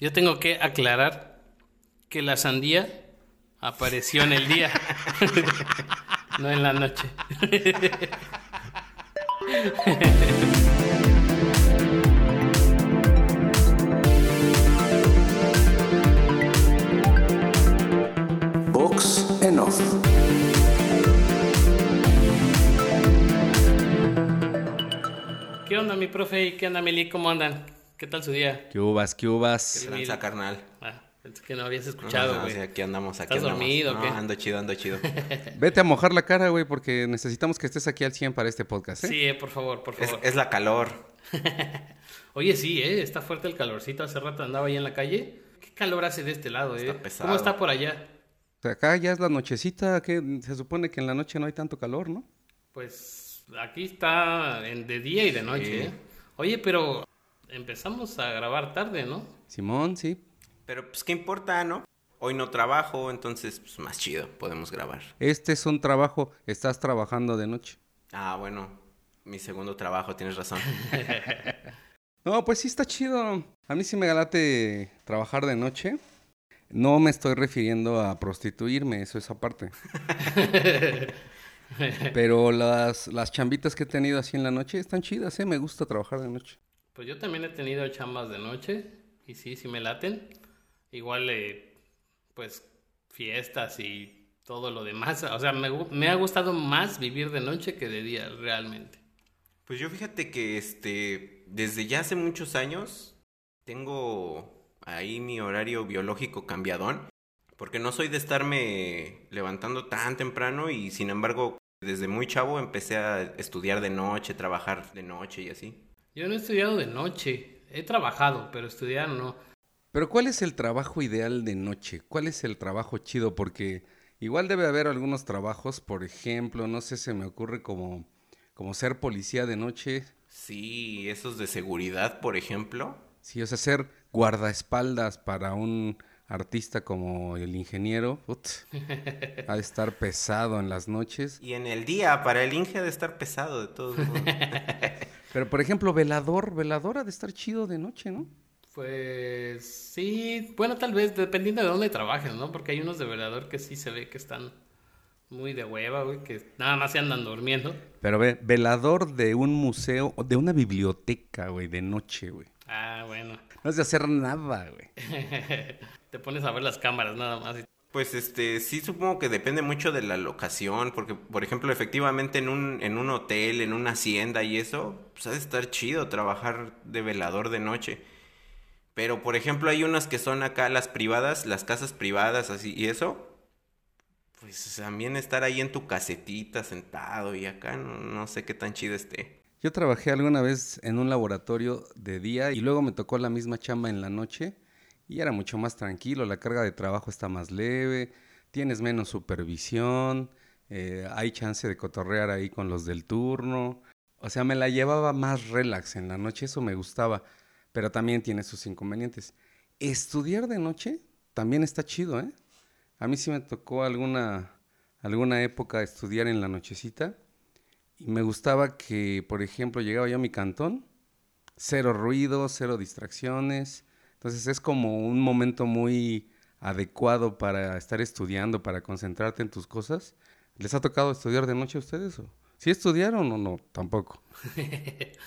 Yo tengo que aclarar que la sandía apareció en el día, no en la noche. Box en off. ¿Qué onda, mi profe? ¿Y qué onda, Meli? ¿Cómo andan? ¿Qué tal su día? ¿Qué uvas, qué uvas? Qué Tranza, carnal. Ah, pensé que no habías escuchado, No, güey. aquí andamos, aquí ¿Estás andamos. dormido o qué? ando chido, ando chido. Vete a mojar la cara, güey, porque necesitamos que estés aquí al 100 para este podcast, ¿eh? Sí, eh, por favor, por favor. es la calor. Oye, sí, ¿eh? Está fuerte el calorcito. Hace rato andaba ahí en la calle. ¿Qué calor hace de este lado, eh? Está pesado. ¿Cómo está por allá? O sea, acá ya es la nochecita, que se supone que en la noche no hay tanto calor, ¿no? Pues aquí está en- de día y de noche, Sí. ¿eh? Oye, pero empezamos a grabar tarde, ¿no? Simón, sí. Pero pues qué importa, ¿no? Hoy no trabajo, entonces pues más chido, podemos grabar. Este es un trabajo, estás trabajando de noche. Ah, bueno, mi segundo trabajo, tienes razón. No, pues sí está chido. A mí sí me galate trabajar de noche. No me estoy refiriendo a prostituirme, eso es aparte. Pero las, las chambitas que he tenido así en la noche están chidas, ¿eh? Me gusta trabajar de noche. Pues yo también he tenido chambas de noche y sí, sí me laten. Igual, eh, pues, fiestas y todo lo demás. O sea, me, me ha gustado más vivir de noche que de día, realmente. Pues yo fíjate que este, desde ya hace muchos años tengo ahí mi horario biológico cambiadón, porque no soy de estarme levantando tan temprano y sin embargo desde muy chavo empecé a estudiar de noche, trabajar de noche y así. Yo no he estudiado de noche. He trabajado, pero estudiar no. Pero ¿cuál es el trabajo ideal de noche? ¿Cuál es el trabajo chido? Porque igual debe haber algunos trabajos, por ejemplo, no sé, se me ocurre como, como ser policía de noche. Sí, esos de seguridad, por ejemplo. Sí, o sea, ser guardaespaldas para un artista como el ingeniero, put, ha de estar pesado en las noches. Y en el día, para el Inge ha de estar pesado de todos modos. Pero por ejemplo, velador, velador ha de estar chido de noche, ¿no? Pues sí, bueno, tal vez dependiendo de dónde trabajes, ¿no? Porque hay unos de velador que sí se ve que están muy de hueva, güey, que nada más se andan durmiendo. Pero ve, velador de un museo, o de una biblioteca, güey, de noche, güey. Ah, bueno. No has de hacer nada, güey. Te pones a ver las cámaras nada más. y- Pues este, sí supongo que depende mucho de la locación, porque por ejemplo, efectivamente en un, en un hotel, en una hacienda y eso, pues ha de estar chido trabajar de velador de noche. Pero por ejemplo hay unas que son acá las privadas, las casas privadas así y eso, pues también estar ahí en tu casetita sentado y acá no, no sé qué tan chido esté. Yo trabajé alguna vez en un laboratorio de día y luego me tocó la misma chamba en la noche y era mucho más tranquilo, la carga de trabajo está más leve, tienes menos supervisión, eh, hay chance de cotorrear ahí con los del turno, o sea, me la llevaba más relax en la noche, eso me gustaba, pero también tiene sus inconvenientes. Estudiar de noche también está chido, ¿eh? A mí sí me tocó alguna, alguna época estudiar en la nochecita. Y me gustaba que, por ejemplo, llegaba yo a mi cantón, cero ruido, cero distracciones. Entonces es como un momento muy adecuado para estar estudiando, para concentrarte en tus cosas. ¿Les ha tocado estudiar de noche a ustedes? ¿Sí estudiaron o no? Tampoco.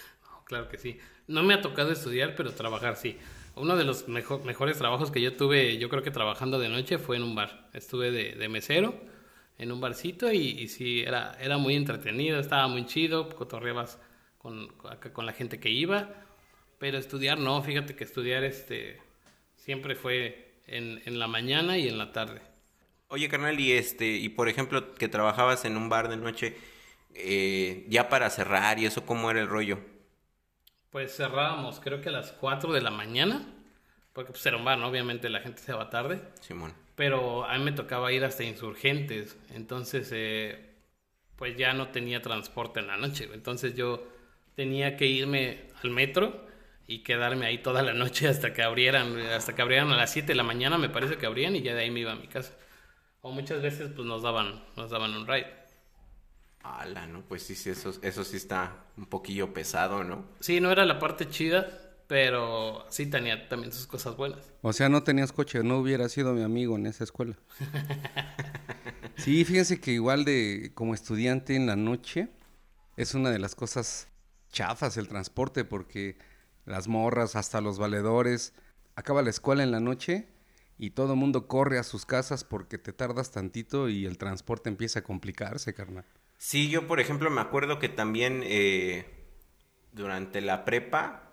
Claro que sí. No me ha tocado estudiar, pero trabajar sí. Uno de los mejo- mejores trabajos que yo tuve, yo creo que trabajando de noche, fue en un bar. Estuve de, mesero en un barcito y, sí, era, era muy entretenido, estaba muy chido, cotorreabas con la gente que iba. Pero estudiar no, fíjate que estudiar este siempre fue en, en la mañana y en la tarde. Oye, carnal, y este, y por ejemplo, que trabajabas en un bar de noche, eh, ya para cerrar y eso, ¿cómo era el rollo? Pues cerrábamos creo que a las 4 de la mañana, porque pues era un bar, ¿no? Obviamente la gente se va tarde. Simón. Pero a mí me tocaba ir hasta Insurgentes, entonces eh, pues ya no tenía transporte en la noche. Entonces yo tenía que irme al metro y quedarme ahí toda la noche hasta que abrieran, hasta que abrieran a las 7 de la mañana me parece que abrían y ya de ahí me iba a mi casa. O muchas veces pues nos daban, nos daban un ride. Ala, ¿no? Pues sí, sí, eso, eso sí está un poquillo pesado, ¿no? Sí, no era la parte chida, pero sí tenía también sus cosas buenas. O sea, no tenías coche, no hubiera sido mi amigo en esa escuela. sí, fíjense que igual de como estudiante en la noche es una de las cosas chafas el transporte porque las morras, hasta los valedores, acaba la escuela en la noche y todo el mundo corre a sus casas porque te tardas tantito y el transporte empieza a complicarse, carnal. Sí, yo por ejemplo me acuerdo que también eh, durante la prepa,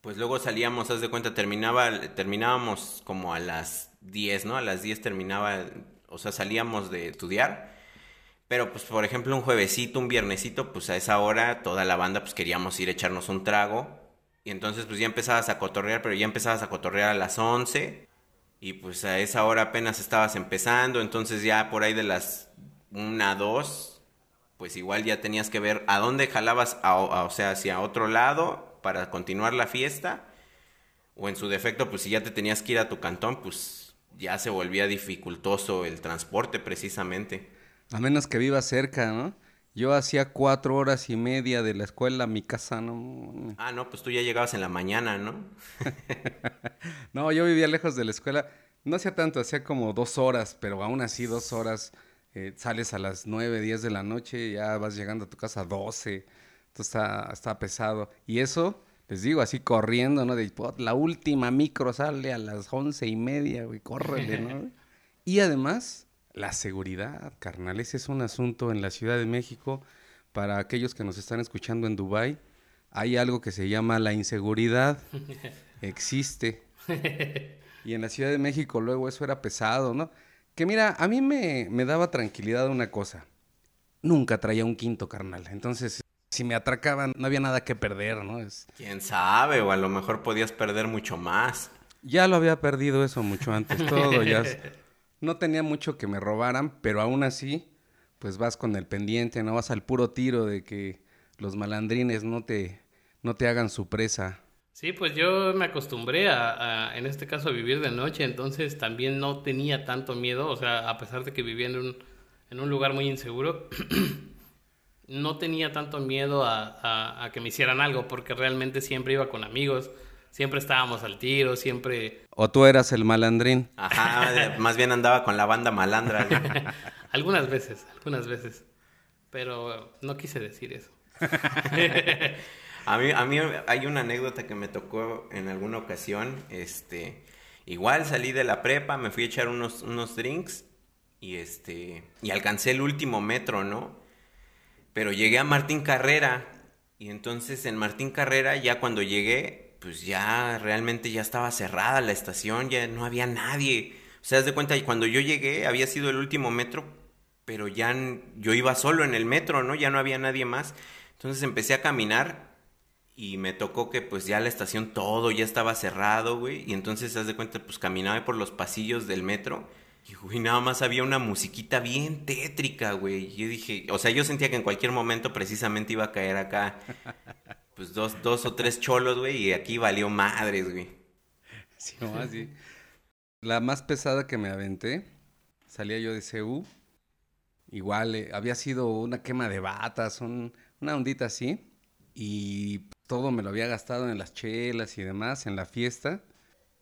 pues luego salíamos, haz de cuenta, terminaba, terminábamos como a las 10, ¿no? A las 10 terminaba, o sea, salíamos de estudiar. Pero pues por ejemplo un juevesito, un viernesito, pues a esa hora toda la banda pues queríamos ir a echarnos un trago. Y entonces pues ya empezabas a cotorrear, pero ya empezabas a cotorrear a las 11. Y pues a esa hora apenas estabas empezando, entonces ya por ahí de las 1, 2, pues igual ya tenías que ver a dónde jalabas, o sea, hacia otro lado para continuar la fiesta. O en su defecto, pues si ya te tenías que ir a tu cantón, pues ya se volvía dificultoso el transporte precisamente. A menos que viva cerca, ¿no? Yo hacía cuatro horas y media de la escuela a mi casa, ¿no? Ah, no, pues tú ya llegabas en la mañana, ¿no? no, yo vivía lejos de la escuela. No hacía tanto, hacía como dos horas, pero aún así dos horas. Eh, sales a las nueve, diez de la noche, ya vas llegando a tu casa a doce. Entonces está, está pesado. Y eso, les digo, así corriendo, ¿no? De, la última micro sale a las once y media, güey, córrele, ¿no? y además la seguridad, carnal. Ese es un asunto en la Ciudad de México. Para aquellos que nos están escuchando en Dubai, hay algo que se llama la inseguridad. Existe. Y en la Ciudad de México luego eso era pesado, ¿no? Que mira, a mí me, me daba tranquilidad una cosa. Nunca traía un quinto, carnal. Entonces, si me atracaban, no había nada que perder, ¿no? Es... Quién sabe, o a lo mejor podías perder mucho más. Ya lo había perdido eso mucho antes, todo ya. No tenía mucho que me robaran, pero aún así, pues vas con el pendiente, no vas al puro tiro de que los malandrines no te, no te hagan su presa. Sí, pues yo me acostumbré a, en este caso, a vivir de noche, entonces también no tenía tanto miedo, o sea, a pesar de que vivía en un, en un lugar muy inseguro, no tenía tanto miedo a, a, que me hicieran algo, porque realmente siempre iba con amigos, siempre estábamos al tiro, siempre... ¿O tú eras el malandrín? Ajá, más bien andaba con la banda malandra. algunas veces, algunas veces. Pero no quise decir eso. a, mí, a mí hay una anécdota que me tocó en alguna ocasión. Este, igual salí de la prepa, me fui a echar unos, unos drinks y, este, y alcancé el último metro, ¿no? Pero llegué a Martín Carrera y entonces en Martín Carrera ya cuando llegué pues ya realmente ya estaba cerrada la estación, ya no había nadie. O sea, haz de cuenta, cuando yo llegué había sido el último metro, pero ya yo iba solo en el metro, ¿no? Ya no había nadie más. Entonces empecé a caminar y me tocó que pues ya la estación todo ya estaba cerrado, güey. Y entonces, haz de cuenta, pues caminaba por los pasillos del metro. Y, güey, nada más había una musiquita bien tétrica, güey. Yo dije, o sea, yo sentía que en cualquier momento precisamente iba a caer acá pues dos, dos o tres cholos, güey, y aquí valió madres, güey. Sí, no, así. La más pesada que me aventé, salía yo de CU, igual eh, había sido una quema de batas, una ondita así, y todo me lo había gastado en las chelas y demás, en la fiesta,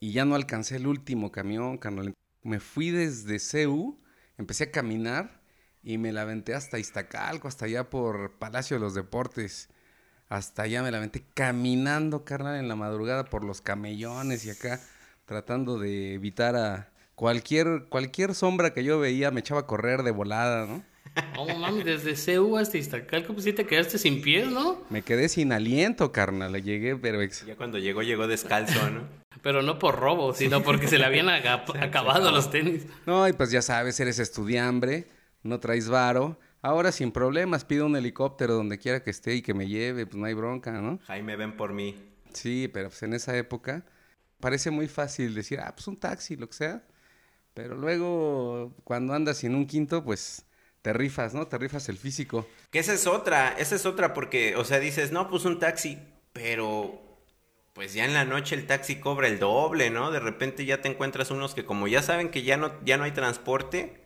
y ya no alcancé el último camión, carnal. Me fui desde CU, empecé a caminar y me la aventé hasta Iztacalco, hasta allá por Palacio de los Deportes hasta allá me la aventé caminando, carnal, en la madrugada por los camellones y acá tratando de evitar a cualquier, cualquier sombra que yo veía me echaba a correr de volada, ¿no? Oh, mami, desde CEU hasta Iztacalco, pues sí te quedaste sin pies, ¿no? Me quedé sin aliento, carnal, le llegué, pero... Ya cuando llegó, llegó descalzo, ¿no? pero no por robo, sino porque se le habían acabado los tenis. No, y pues ya sabes, eres estudiambre, no traes varo, Ahora sin problemas pido un helicóptero donde quiera que esté y que me lleve, pues no hay bronca, ¿no? Jaime, ven por mí. Sí, pero pues en esa época parece muy fácil decir, ah, pues un taxi, lo que sea. Pero luego, cuando andas sin un quinto, pues te rifas, ¿no? Te rifas el físico. Que esa es otra, esa es otra porque, o sea, dices, no, pues un taxi, pero pues ya en la noche el taxi cobra el doble, ¿no? De repente ya te encuentras unos que como ya saben que ya no, ya no hay transporte,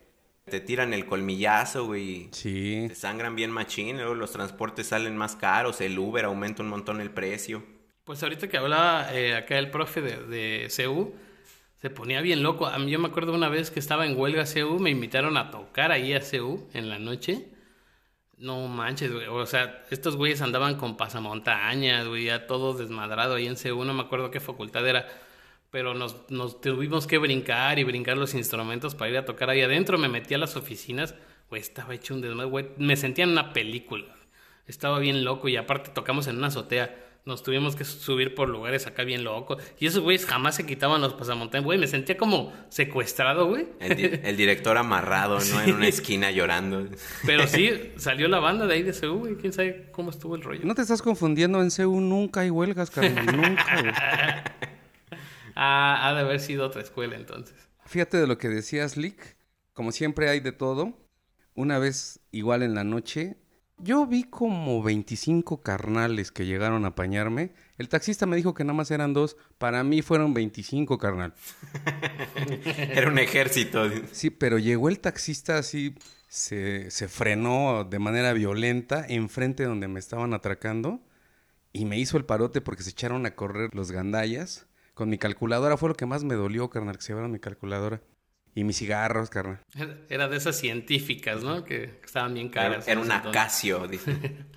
te tiran el colmillazo, güey. Sí. Te sangran bien machín, luego los transportes salen más caros, el Uber aumenta un montón el precio. Pues ahorita que hablaba eh, acá el profe de, de CU, se ponía bien loco. A mí yo me acuerdo una vez que estaba en huelga CU, me invitaron a tocar ahí a CU en la noche. No manches, güey. O sea, estos güeyes andaban con pasamontañas, güey, ya todo desmadrado ahí en CU. No me acuerdo qué facultad era. Pero nos, nos tuvimos que brincar y brincar los instrumentos para ir a tocar ahí adentro. Me metí a las oficinas, güey, estaba hecho un desmadre, güey. Me sentía en una película. Estaba bien loco y aparte tocamos en una azotea nos tuvimos que subir por lugares acá bien locos. Y esos güeyes jamás se quitaban los pasamontañas, güey. Me sentía como secuestrado, güey. El, director amarrado, ¿no? En una esquina llorando. Pero sí, salió la banda de ahí de CU, güey. ¿Quién sabe cómo estuvo el rollo? No te estás confundiendo, en CU nunca hay huelgas, carnal. nunca, güey. ah, ha de haber sido otra escuela entonces. Fíjate de lo que decías, Lick. Como siempre hay de todo. Una vez, igual en la noche, yo vi como 25 carnales que llegaron a apañarme. El taxista me dijo que nada más eran dos. Para mí fueron 25, carnal. Era un ejército. Sí, pero llegó el taxista así, se, se frenó de manera violenta enfrente donde me estaban atracando y me hizo el parote porque se echaron a correr los gandallas. Con mi calculadora fue lo que más me dolió, carnal, que se llevaron mi calculadora. Y mis cigarros, carnal. Era de esas científicas, ¿no? Que estaban bien caras. Era, una Casio, dice.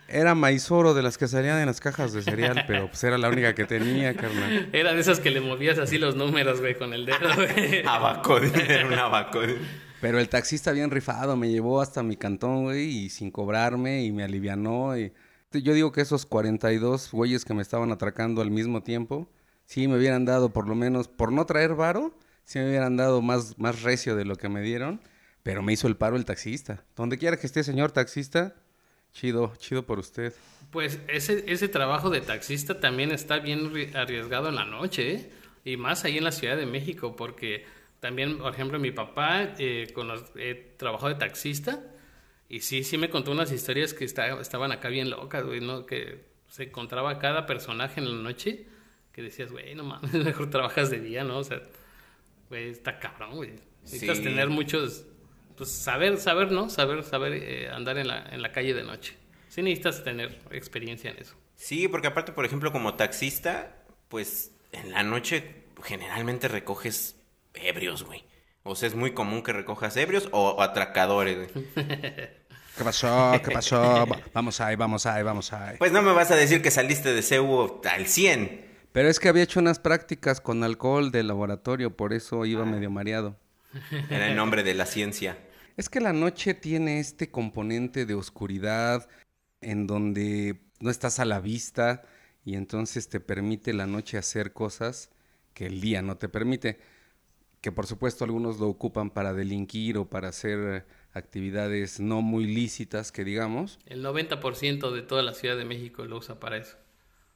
Era maizoro de las que salían en las cajas de cereal, pero pues era la única que tenía, carnal. Era de esas que le movías así los números, güey, con el dedo, güey. abaco, era un abaco. Pero el taxista bien rifado, me llevó hasta mi cantón, güey, y sin cobrarme, y me alivianó. Y... Yo digo que esos 42 güeyes que me estaban atracando al mismo tiempo, sí me hubieran dado por lo menos, por no traer varo, si me hubieran dado más, más recio de lo que me dieron, pero me hizo el paro el taxista. Donde quiera que esté, señor taxista, chido, chido por usted. Pues ese, ese trabajo de taxista también está bien arriesgado en la noche, ¿eh? Y más ahí en la Ciudad de México, porque también, por ejemplo, mi papá eh, con los, eh, trabajó de taxista y sí, sí me contó unas historias que estaban acá bien locas, güey, ¿no? Que se encontraba cada personaje en la noche que decías, güey, no mames, mejor trabajas de día, ¿no? O sea, güey, está cabrón, güey. Necesitas tener muchos, pues saber, saber, ¿no? Saber, saber eh, andar en la, en la calle de noche. Sí necesitas tener experiencia en eso. Sí, porque aparte, por ejemplo, como taxista, pues en la noche generalmente recoges ebrios, güey. O sea, es muy común que recojas ebrios o, atracadores, güey. ¿Qué pasó? ¿Qué pasó? vamos ahí, vamos ahí, vamos ahí. Pues no me vas a decir que saliste de CEU al 100. Pero es que había hecho unas prácticas con alcohol de laboratorio, por eso iba medio mareado. Era el nombre de la ciencia. Es que la noche tiene este componente de oscuridad en donde no estás a la vista y entonces te permite la noche hacer cosas que el día no te permite. Que por supuesto algunos lo ocupan para delinquir o para hacer actividades no muy lícitas, que digamos. El 90% de toda la Ciudad de México lo usa para eso.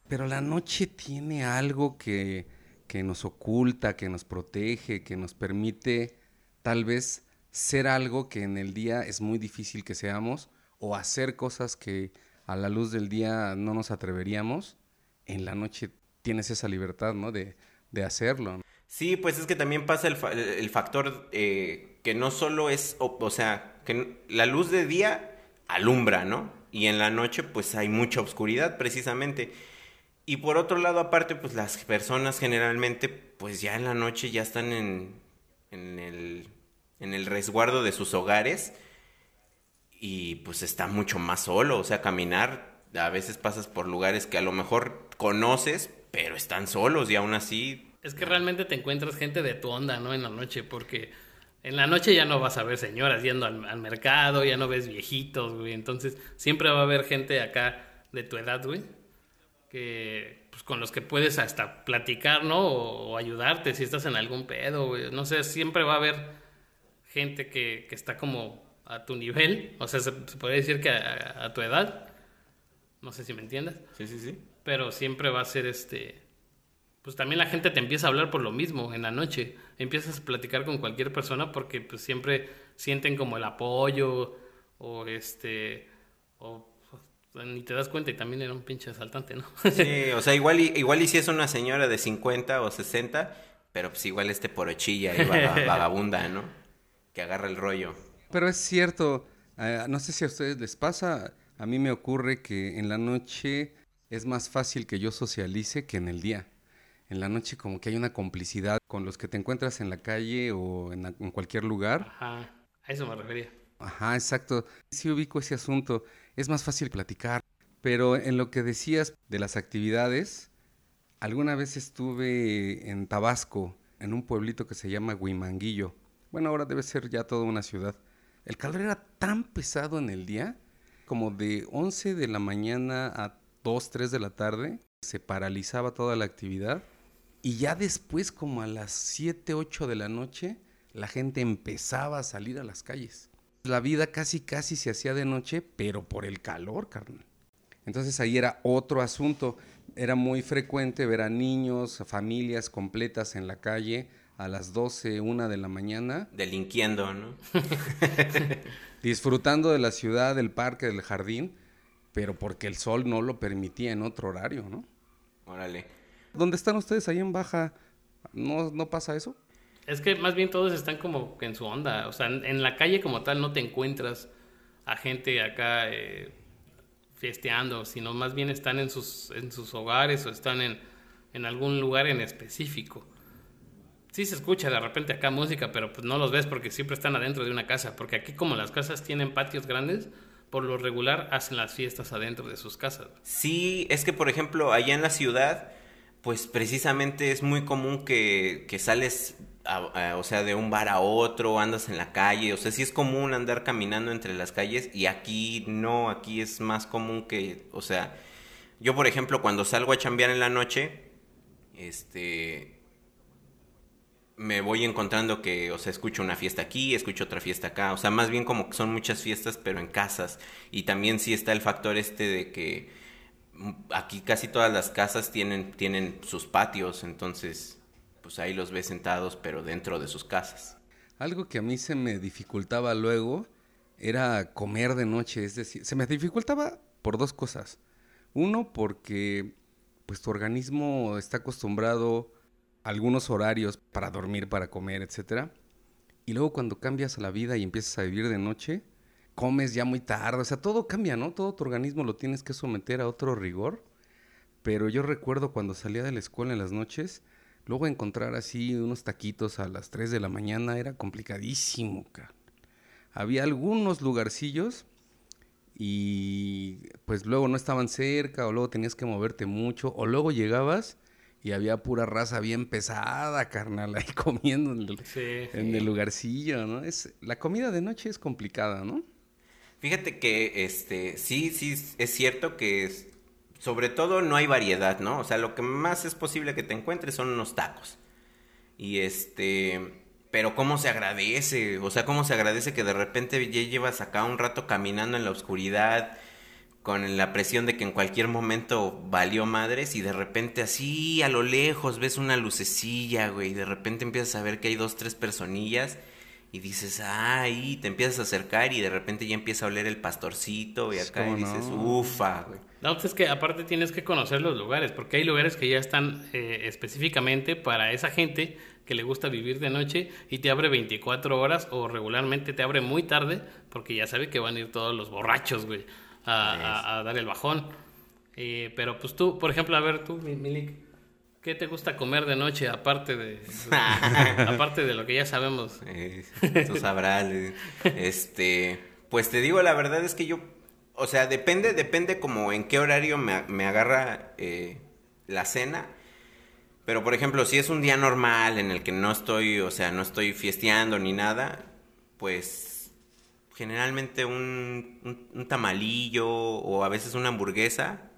Pero la noche tiene algo que, que nos oculta, que nos protege, que nos permite tal vez ser algo que en el día es muy difícil que seamos o hacer cosas que a la luz del día no nos atreveríamos. En la noche tienes esa libertad, ¿no? De, de hacerlo. Sí, pues es que también pasa el, el factor eh, que no solo es, o, o, sea, que la luz de día alumbra, ¿no? Y en la noche pues hay mucha oscuridad precisamente. Y por otro lado, aparte, pues las personas generalmente, pues ya en la noche ya están en, en, el, en el resguardo de sus hogares y pues está mucho más solo, o sea, caminar, a veces pasas por lugares que a lo mejor conoces, pero están solos y aún así... Es que realmente te encuentras gente de tu onda, ¿no? En la noche, porque en la noche ya no vas a ver señoras yendo al, al mercado, ya no ves viejitos, güey, entonces siempre va a haber gente acá de tu edad, güey que pues, con los que puedes hasta platicar, ¿no? O, ayudarte si estás en algún pedo, No sé, siempre va a haber gente que, que está como a tu nivel, o sea, se, puede decir que a, tu edad, no sé si me entiendes. Sí, sí, sí. Pero siempre va a ser este, pues también la gente te empieza a hablar por lo mismo en la noche, empiezas a platicar con cualquier persona porque pues siempre sienten como el apoyo o este, o ni te das cuenta y también era un pinche asaltante, ¿no? Sí, o sea, igual y, igual y si es una señora de 50 o 60, pero pues igual este porochilla y vagabunda, ¿no? Que agarra el rollo. Pero es cierto, eh, no sé si a ustedes les pasa, a mí me ocurre que en la noche es más fácil que yo socialice que en el día. En la noche como que hay una complicidad con los que te encuentras en la calle o en, la- en cualquier lugar. Ajá, a eso me refería. Ajá, exacto. Sí ubico ese asunto. Es más fácil platicar. Pero en lo que decías de las actividades, alguna vez estuve en Tabasco, en un pueblito que se llama Huimanguillo. Bueno, ahora debe ser ya toda una ciudad. El calor era tan pesado en el día, como de 11 de la mañana a 2, 3 de la tarde, se paralizaba toda la actividad. Y ya después, como a las 7, 8 de la noche, la gente empezaba a salir a las calles. La vida casi casi se hacía de noche, pero por el calor, carnal. Entonces ahí era otro asunto. Era muy frecuente ver a niños, familias completas en la calle a las 12, 1 de la mañana, Delinquiendo, ¿no? disfrutando de la ciudad, del parque, del jardín, pero porque el sol no lo permitía en otro horario, ¿no? Órale. ¿Dónde están ustedes ahí en Baja? ¿No, no pasa eso? Es que más bien todos están como en su onda. O sea, en, en la calle como tal no te encuentras a gente acá eh, fiesteando, sino más bien están en sus, en sus hogares o están en, en algún lugar en específico. Sí se escucha de repente acá música, pero pues no los ves porque siempre están adentro de una casa. Porque aquí como las casas tienen patios grandes, por lo regular hacen las fiestas adentro de sus casas. Sí, es que por ejemplo, allá en la ciudad, pues precisamente es muy común que, que sales, o sea, de un bar a otro, andas en la calle, o sea, sí es común andar caminando entre las calles y aquí no, aquí es más común que, o sea, yo por ejemplo cuando salgo a chambear en la noche, este, me voy encontrando que, o sea, escucho una fiesta aquí, escucho otra fiesta acá, o sea, más bien como que son muchas fiestas, pero en casas. Y también sí está el factor este de que mm, aquí casi todas las casas tienen, tienen sus patios, entonces, pues ahí los ves sentados, pero dentro de sus casas. Algo que a mí se me dificultaba luego era comer de noche, es decir, se me dificultaba por dos cosas. Uno, porque pues tu organismo está acostumbrado a algunos horarios para dormir, para comer, etcétera. Y luego cuando cambias la vida y empiezas a vivir de noche, comes ya muy tarde, o sea, todo cambia, ¿no? Todo tu organismo lo tienes que someter a otro rigor. Pero yo recuerdo cuando salía de la escuela en las noches, luego encontrar así unos taquitos a las 3 de la mañana era complicadísimo, cara. Había algunos lugarcillos y pues luego no estaban cerca o luego tenías que moverte mucho o luego llegabas y había pura raza bien pesada, carnal, ahí comiendo en el, Sí. en el lugarcillo, ¿no? Es, la comida de noche es complicada, ¿no? Fíjate que, este, sí, sí, es cierto que es- sobre todo no hay variedad, ¿no? O sea, lo que más es posible que te encuentres son unos tacos. Y este, pero cómo se agradece, o sea, cómo se agradece que de repente ya llevas acá un rato caminando en la oscuridad con la presión de que en cualquier momento valió madres y de repente así a lo lejos ves una lucecilla, güey, y de repente empiezas a ver que hay dos, tres personillas y dices, ay, te empiezas a acercar y de repente ya empieza a oler el pastorcito y acá y ¿Cómo dices, no? ufa, güey. No, pues es que aparte tienes que conocer los lugares, porque hay lugares que ya están eh, específicamente para esa gente que le gusta vivir de noche y te abre 24 horas o regularmente te abre muy tarde porque ya sabe que van a ir todos los borrachos, güey, a, a- a dar el bajón. Eh, pero pues tú, por ejemplo, a ver tú, Mi- Milik, ¿qué te gusta comer de noche aparte de, aparte de lo que ya sabemos? Eh, tú sabrás. Este, pues te digo, la verdad es que yo, o sea, depende, depende como en qué horario me, me agarra eh, la cena. Pero por ejemplo, si es un día normal en el que no estoy, o sea, no estoy fiesteando ni nada, pues generalmente un, un, tamalillo o a veces una hamburguesa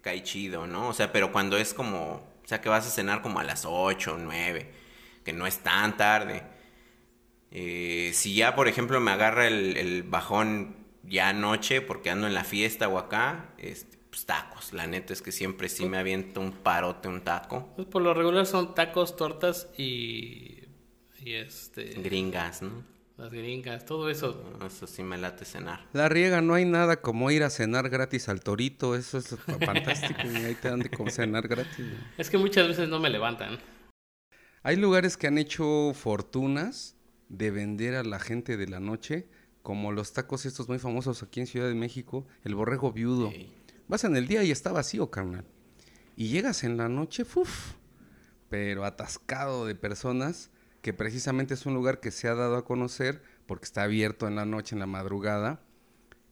cae chido, ¿no? O sea, pero cuando es como, o sea, que vas a cenar como a las 8 o 9, que no es tan tarde. Eh, si ya, por ejemplo, me agarra el, el bajón ya anoche porque ando en la fiesta o acá, este, pues tacos. La neta es que siempre sí me aviento un parote, un taco. Pues por lo regular son tacos, tortas y, y este, Gringas, ¿no? las gringas, todo eso. Eso sí me late cenar. La riega, no hay nada como ir a cenar gratis al torito, eso es fantástico, y ahí te dan de cenar gratis. Es que muchas veces no me levantan. Hay lugares que han hecho fortunas de vender a la gente de la noche, como los tacos estos muy famosos aquí en Ciudad de México, el borrego viudo. Vas en el día y está vacío, carnal. Y llegas en la noche, ¡fuf! pero atascado de personas, que precisamente es un lugar que se ha dado a conocer porque está abierto en la noche, en la madrugada,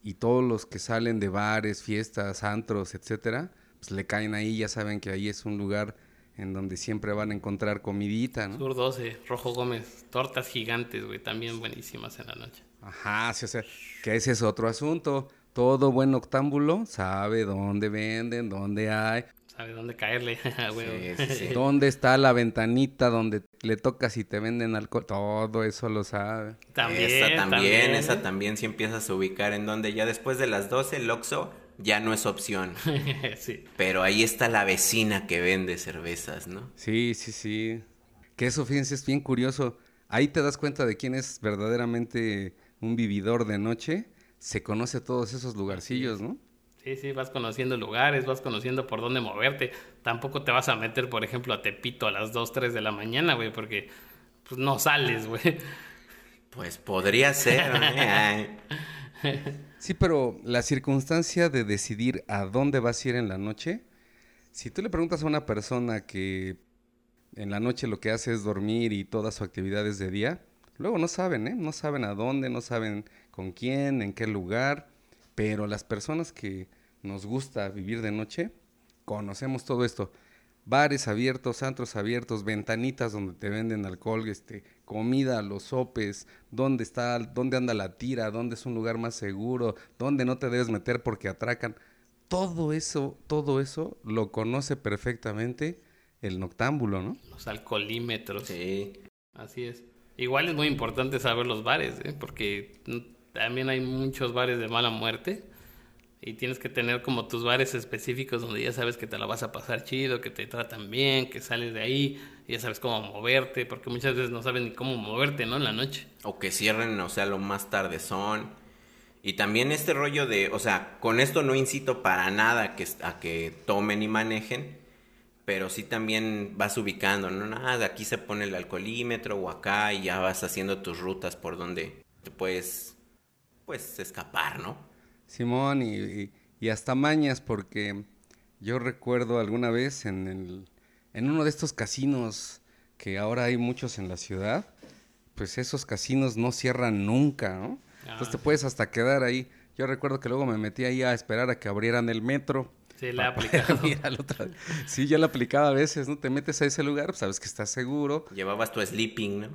y todos los que salen de bares, fiestas, antros, etcétera, pues le caen ahí, ya saben que ahí es un lugar en donde siempre van a encontrar comidita, ¿no? Sur 12, Rojo Gómez, tortas gigantes, güey, también buenísimas en la noche. Ajá, sí, o sea, que ese es otro asunto. Todo buen octámbulo sabe dónde venden, dónde hay. Sabe dónde caerle, güey. Sí, sí, sí. ¿Dónde está la ventanita donde le tocas y te venden alcohol? Todo eso lo sabe. También, esa también, también. esa también si empiezas a ubicar en donde ya después de las 12 el Oxxo ya no es opción. sí. Pero ahí está la vecina que vende cervezas, ¿no? Sí, sí, sí. Que eso, fíjense, es bien curioso. Ahí te das cuenta de quién es verdaderamente un vividor de noche. Se conoce todos esos lugarcillos, ¿no? Sí, sí, vas conociendo lugares, vas conociendo por dónde moverte. Tampoco te vas a meter, por ejemplo, a Tepito a las 2, 3 de la mañana, güey, porque pues no sales, güey. Pues podría ser, ¿eh? Sí, pero la circunstancia de decidir a dónde vas a ir en la noche, si tú le preguntas a una persona que en la noche lo que hace es dormir y toda su actividad es de día, luego no saben, ¿eh? No saben a dónde, no saben con quién, en qué lugar, pero las personas que nos gusta vivir de noche, conocemos todo esto. Bares abiertos, antros abiertos, ventanitas donde te venden alcohol, este, comida, los sopes, dónde está, dónde anda la tira, dónde es un lugar más seguro, dónde no te debes meter porque atracan. Todo eso, todo eso lo conoce perfectamente el noctámbulo, ¿no? Los alcoholímetros. Sí. Así es. Igual es muy importante saber los bares, ¿eh? porque también hay muchos bares de mala muerte y tienes que tener como tus bares específicos donde ya sabes que te la vas a pasar chido, que te tratan bien, que sales de ahí, ya sabes cómo moverte, porque muchas veces no sabes ni cómo moverte, ¿no? En la noche. O que cierren, o sea, lo más tarde son. Y también este rollo de, o sea, con esto no incito para nada que, a que tomen y manejen, pero sí también vas ubicando, ¿no? Nada, aquí se pone el alcoholímetro o acá y ya vas haciendo tus rutas por donde te puedes, pues, escapar, ¿no? Simón, y, y- y hasta mañas, porque yo recuerdo alguna vez en, el, en uno de estos casinos que ahora hay muchos en la ciudad, pues esos casinos no cierran nunca, ¿no? Entonces te Ah. puedes hasta quedar ahí. Yo recuerdo que luego me metí ahí a esperar a que abrieran el metro. Sí, la he aplicado. ir al otro- Sí, ya la aplicaba a veces, ¿no? Te metes a ese lugar, pues, sabes que estás seguro. Llevabas tu sleeping, ¿no?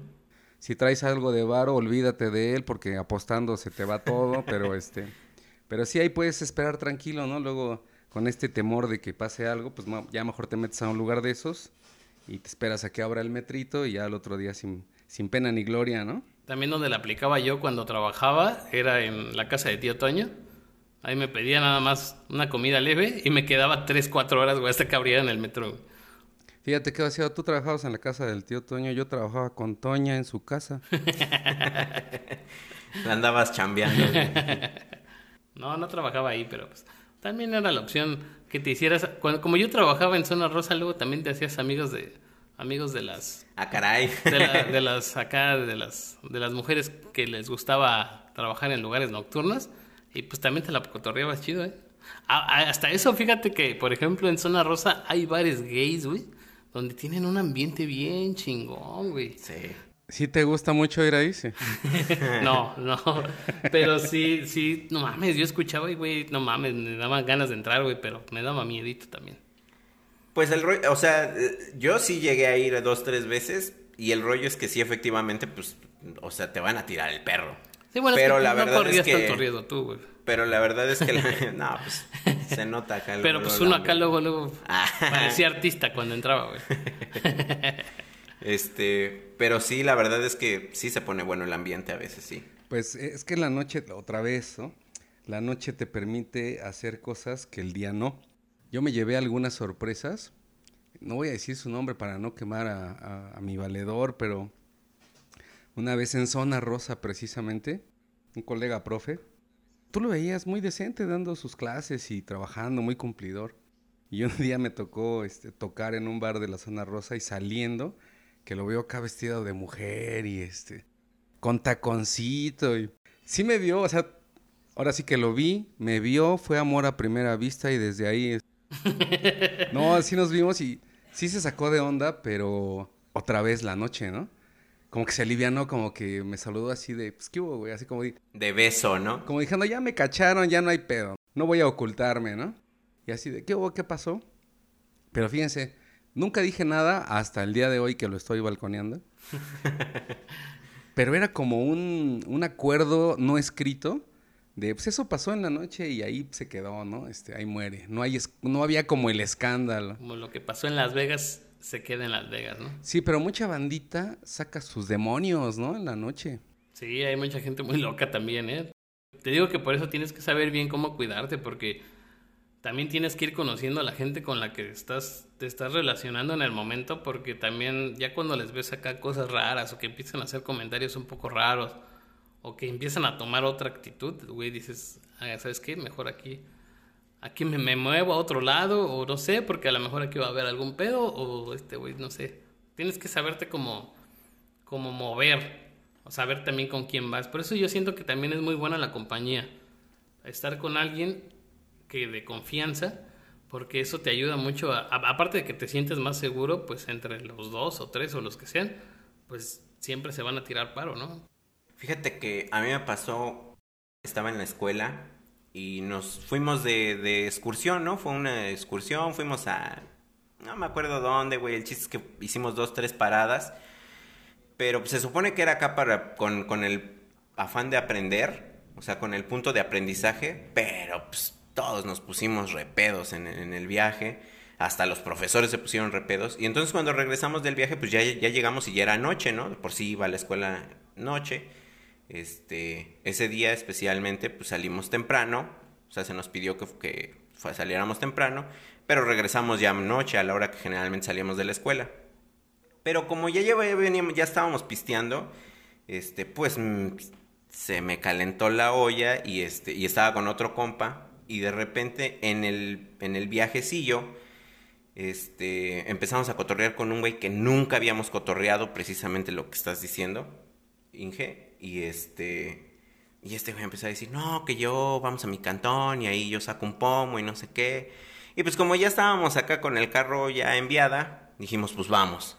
Si traes algo de varo, olvídate de él porque apostando se te va todo, pero este, pero sí ahí puedes esperar tranquilo, ¿no? Luego con este temor de que pase algo, pues ya mejor te metes a un lugar de esos y te esperas a que abra el metrito y ya al otro día sin, sin pena ni gloria, ¿no? También donde la aplicaba yo cuando trabajaba era en la casa de tío Toño. Ahí me pedía nada más una comida leve y me quedaba 3, 4 horas, güey, hasta que abrieran el metro. güey. Fíjate que hacía, tú trabajabas en la casa del tío Toño, yo trabajaba con Toña en su casa. Andabas chambeando. güey. No, no trabajaba ahí, pero pues también era la opción que te hicieras. cuando- como yo trabajaba en Zona Rosa, luego también te hacías amigos de amigos de las Ah, caray. de, la- de las acá de las de las mujeres que les gustaba trabajar en lugares nocturnos y pues también te la cotorreabas chido, ¿eh? A- a- hasta eso, fíjate que, por ejemplo, en Zona Rosa hay bares gays, güey, donde tienen un ambiente bien chingón, güey. Sí. ¿Sí te gusta mucho ir ahí? Sí. No, no, pero sí, sí, no mames, yo escuchaba y, güey, no mames, me daban ganas de entrar, güey, pero me daba miedito también. Pues el rollo, o sea, eh, yo sí llegué a ir dos, tres veces y el rollo es que sí, efectivamente, pues, o sea, te van a tirar el perro. Sí, bueno, Pero es que la no verdad es que- tanto riesgo tú, güey. Pero la verdad es que, la- no, pues, se nota acá. Pero luego pues uno acá luego, luego Ah. parecía artista cuando entraba, güey. Este, pero sí, la verdad es que sí se pone bueno el ambiente a veces, sí. Pues es que la noche, otra vez, ¿no? La noche te permite hacer cosas que el día no. Yo me llevé algunas sorpresas. No voy a decir su nombre para no quemar a, a- a mi valedor, pero una vez en Zona Rosa precisamente, un colega profe, tú lo veías muy decente dando sus clases y trabajando, muy cumplidor. Y un día me tocó este, tocar en un bar de la Zona Rosa y saliendo, que lo veo acá vestido de mujer y este, con taconcito y sí me dio, o sea, Ahora sí que lo vi, me vio, fue amor a primera vista y desde ahí... no, así nos vimos y sí se sacó de onda, pero otra vez la noche, ¿no? Como que se alivianó, como que me saludó así de, pues, ¿qué hubo, güey? Así como... De beso, ¿no? Como diciendo, ya me cacharon, ya no hay pedo. No voy a ocultarme, ¿no? Y así de, ¿qué hubo? ¿Qué pasó? Pero fíjense, nunca dije nada hasta el día de hoy que lo estoy balconeando. Pero era como un, un acuerdo no escrito de pues eso pasó en la noche y ahí se quedó, ¿no? Este, ahí muere. No hay no había como el escándalo. Como lo que pasó en Las Vegas se queda en Las Vegas, ¿no? Sí, pero mucha bandita saca sus demonios, ¿no? En la noche. Sí, hay mucha gente muy loca también, ¿eh? Te digo que por eso tienes que saber bien cómo cuidarte porque también tienes que ir conociendo a la gente con la que estás te estás relacionando en el momento porque también ya cuando les ves acá cosas raras o que empiezan a hacer comentarios un poco raros o que empiezan a tomar otra actitud, güey, dices, ah, ¿sabes qué? Mejor aquí, aquí me, me, muevo a otro lado, o no sé, porque a lo mejor aquí va a haber algún pedo, o este, güey, no sé. Tienes que saberte como, como mover, o saber también con quién vas. Por eso yo siento que también es muy buena la compañía. Estar con alguien que de confianza, porque eso te ayuda mucho, a, aparte de que te sientes más seguro, pues entre los dos o tres o los que sean, pues siempre se van a tirar paro, ¿no? Fíjate que a mí me pasó, estaba en la escuela y nos fuimos de, de excursión, ¿no? Fue una excursión, fuimos a... No me acuerdo dónde, güey. El chiste es que hicimos dos, tres paradas. Pero se supone que era acá para, con, con el afán de aprender, o sea, con el punto de aprendizaje, pero pues todos nos pusimos repedos en, en, el viaje, hasta los profesores se pusieron repedos, y entonces cuando regresamos del viaje, pues ya, ya llegamos y ya era noche, ¿no? Por sí iba a la escuela noche, este, ese día especialmente pues salimos temprano, o sea, se nos pidió que, saliéramos temprano, pero regresamos ya noche a la hora que generalmente salíamos de la escuela. Pero como ya, ya, veníamos, ya estábamos pisteando, este, pues mm, se me calentó la olla y, este, y estaba con otro compa y de repente en el, en el viajecillo este, empezamos a cotorrear con un güey que nunca habíamos cotorreado precisamente lo que estás diciendo, Inge, y este, y este güey empezó a decir, no, que yo vamos a mi cantón y ahí yo saco un pomo y no sé qué. Y pues como ya estábamos acá con el carro ya enviada, dijimos, pues vamos.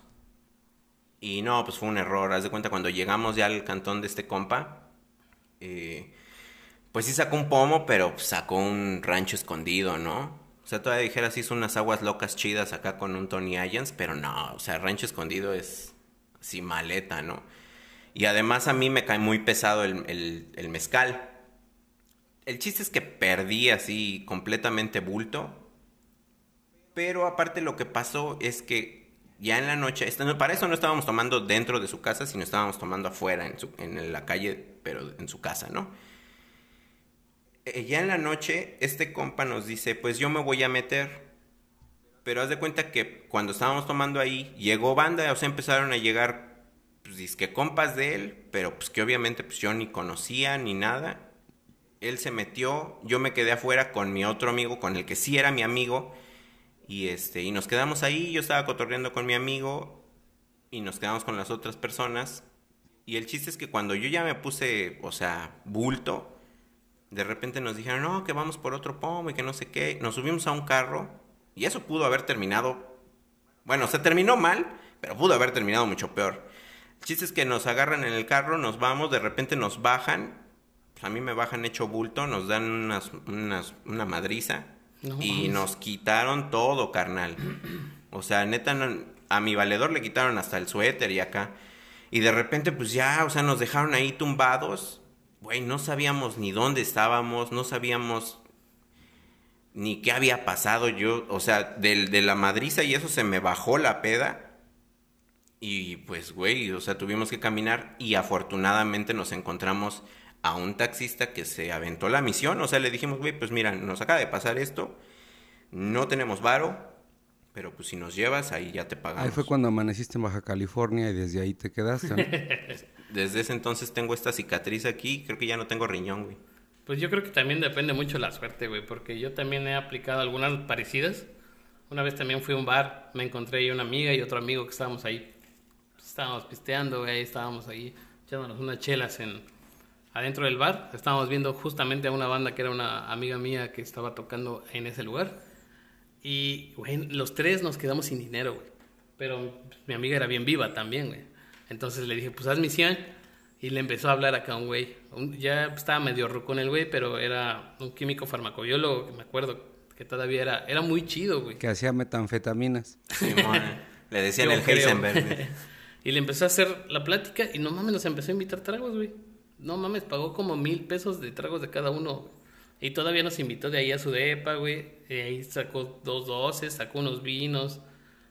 Y no, pues fue un error. Haz de cuenta, cuando llegamos ya al cantón de este compa, eh, pues sí sacó un pomo, pero sacó un rancho escondido, ¿no? O sea, todavía dijera, sí, son unas aguas locas chidas acá con un Tony Ayans, pero no, o sea, rancho escondido es así maleta, ¿no? Y además a mí me cae muy pesado el, mezcal. El chiste es que perdí así completamente bulto. Pero aparte lo que pasó es que ya en la noche, para eso no estábamos tomando dentro de su casa, sino estábamos tomando afuera, en, en la calle, pero en su casa, ¿no? Eh, ya en la noche, este compa nos dice, pues yo me voy a meter. Pero haz de cuenta que cuando estábamos tomando ahí, llegó banda, o sea, empezaron a llegar pues que compas de él, pero pues que obviamente pues yo ni conocía ni nada. Él se metió, yo me quedé afuera con mi otro amigo, con el que sí era mi amigo, y este, y nos quedamos ahí, yo estaba cotorreando con mi amigo, y nos quedamos con las otras personas. Y el chiste es que cuando yo ya me puse, o sea, bulto, de repente nos dijeron, no, que vamos por otro pomo y que no sé qué. Nos subimos a un carro y eso pudo haber terminado, bueno, se terminó mal, pero pudo haber terminado mucho peor. El chiste es que nos agarran en el carro, nos vamos, de repente nos bajan. Pues a mí me bajan hecho bulto, nos dan unas, una madriza. y nos quitaron todo, carnal. O sea, neta, a mi valedor le quitaron hasta el suéter y acá. Y de repente, pues ya, o sea, nos dejaron ahí tumbados. Güey, no sabíamos ni dónde estábamos, no sabíamos ni qué había pasado. Yo, o sea, de, de la madriza y eso se me bajó la peda. Y pues, güey, o sea, tuvimos que caminar y afortunadamente nos encontramos a un taxista que se aventó la misión. O sea, le dijimos, güey, pues mira, nos acaba de pasar esto, no tenemos varo, pero pues si nos llevas, ahí ya te pagamos. Ahí fue cuando amaneciste en Baja California y desde ahí te quedaste. desde ese entonces tengo esta cicatriz aquí, creo que ya no tengo riñón, güey. Pues yo creo que también depende mucho la suerte, güey, porque yo también he aplicado algunas parecidas. Una vez también fui a un bar, me encontré ahí una amiga y otro amigo que estábamos ahí estábamos pisteando, güey, estábamos ahí echándonos unas chelas en, adentro del bar. Estábamos viendo justamente a una banda que era una amiga mía que estaba tocando en ese lugar. Y, güey, los tres nos quedamos sin dinero, güey. Pero mi amiga era bien viva también, güey. Entonces le dije, pues haz misión. Y le empezó a hablar acá a un güey. Un- ya estaba medio rucón el güey, pero era un químico farmacobiólogo, que me acuerdo que todavía era, era muy chido, güey. Que hacía metanfetaminas. Simón, le decían Yo el creo. Heisenberg. y le empezó a hacer la plática y no mames, nos empezó a invitar tragos, güey. No mames, pagó como mil pesos de tragos de cada uno. Y todavía nos invitó de ahí a su depa, güey. Y ahí sacó dos doces, sacó unos vinos.